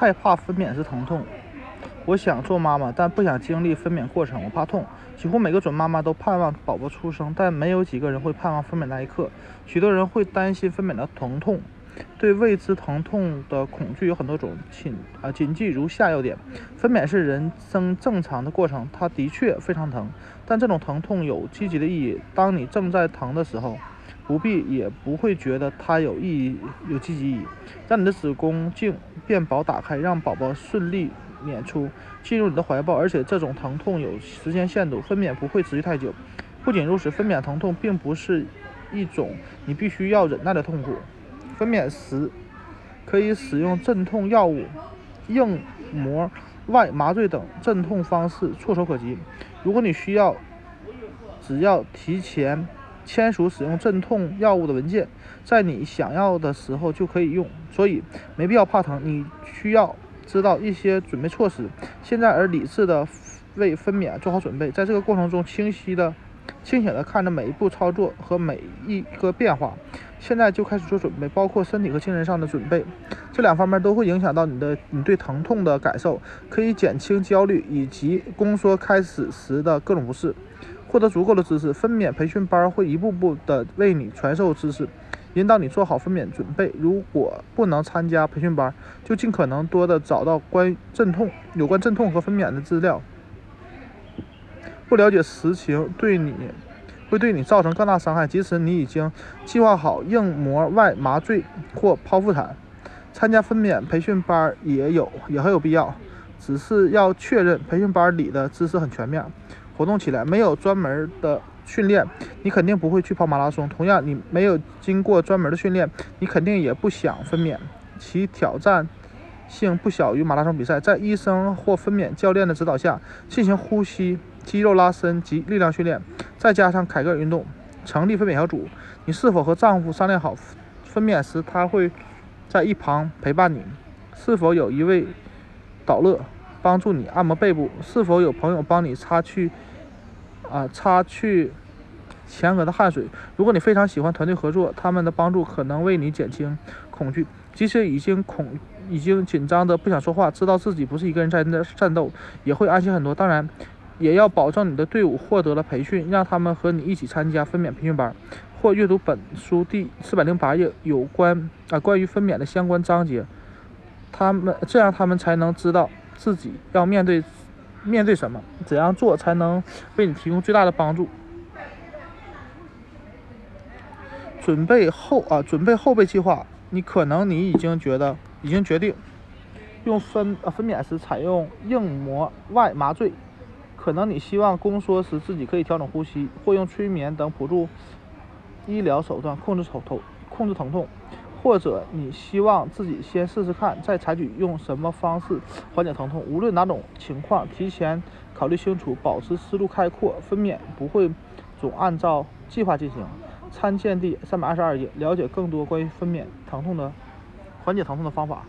害怕分娩时疼痛。我想做妈妈，但不想经历分娩过程，我怕痛。几乎每个准妈妈都盼望宝宝出生，但没有几个人会盼望分娩那一刻。许多人会担心分娩的疼痛，对未知疼痛的恐惧有很多种。请啊，谨记如下要点：分娩是人生正常的过程，它的确非常疼，但这种疼痛有积极的意义。当你正在疼的时候，不必也不会觉得它有意义、有积极意义。让你的子宫颈变薄打开，让宝宝顺利。娩出，进入你的怀抱，而且这种疼痛有时间限度，分娩不会持续太久。不仅如此，分娩疼痛并不是一种你必须要忍耐的痛苦。分娩时可以使用镇痛药物、硬膜外麻醉等镇痛方式触手可及。如果你需要，只要提前签署使用镇痛药物的文件，在你想要的时候就可以用。所以没必要怕疼，你需要。知道一些准备措施，现在而理智的为分娩做好准备，在这个过程中清晰的、清醒的看着每一步操作和每一个变化。现在就开始做准备，包括身体和精神上的准备，这两方面都会影响到你的你对疼痛的感受，可以减轻焦虑以及宫缩开始时的各种不适。获得足够的知识，分娩培训班会一步步的为你传授知识。引导你做好分娩准备。如果不能参加培训班，就尽可能多的找到关阵痛、有关阵痛和分娩的资料。不了解实情，对你会对你造成更大伤害。即使你已经计划好硬膜外麻醉或剖腹产，参加分娩培训班也有也很有必要。只是要确认培训班里的知识很全面，活动起来没有专门的。训练，你肯定不会去跑马拉松。同样，你没有经过专门的训练，你肯定也不想分娩。其挑战性不小于马拉松比赛。在医生或分娩教练的指导下进行呼吸、肌肉拉伸及力量训练，再加上凯格尔运动。成立分娩小组。你是否和丈夫商量好分娩时他会在一旁陪伴你？是否有一位导乐帮助你按摩背部？是否有朋友帮你擦去 啊擦去？前额的汗水。如果你非常喜欢团队合作，他们的帮助可能为你减轻恐惧。即使已经恐、已经紧张的不想说话，知道自己不是一个人在那战斗，也会安心很多。当然，也要保证你的队伍获得了培训，让他们和你一起参加分娩培训班，或阅读本书第四百零八页有关啊关于分娩的相关章节。他们这样，他们才能知道自己要面对面对什么，怎样做才能为你提供最大的帮助。准备后啊，准备后备计划。你可能你已经觉得已经决定用分呃分娩时采用硬膜外麻醉，可能你希望宫缩时自己可以调整呼吸，或用催眠等辅助医疗手段控制头头控制疼痛，或者你希望自己先试试看，再采取用什么方式缓解疼痛。无论哪种情况，提前考虑清楚，保持思路开阔。分娩不会总按照计划进行。参见第三百二十二页，了解更多关于分娩疼痛的缓解疼痛的方法。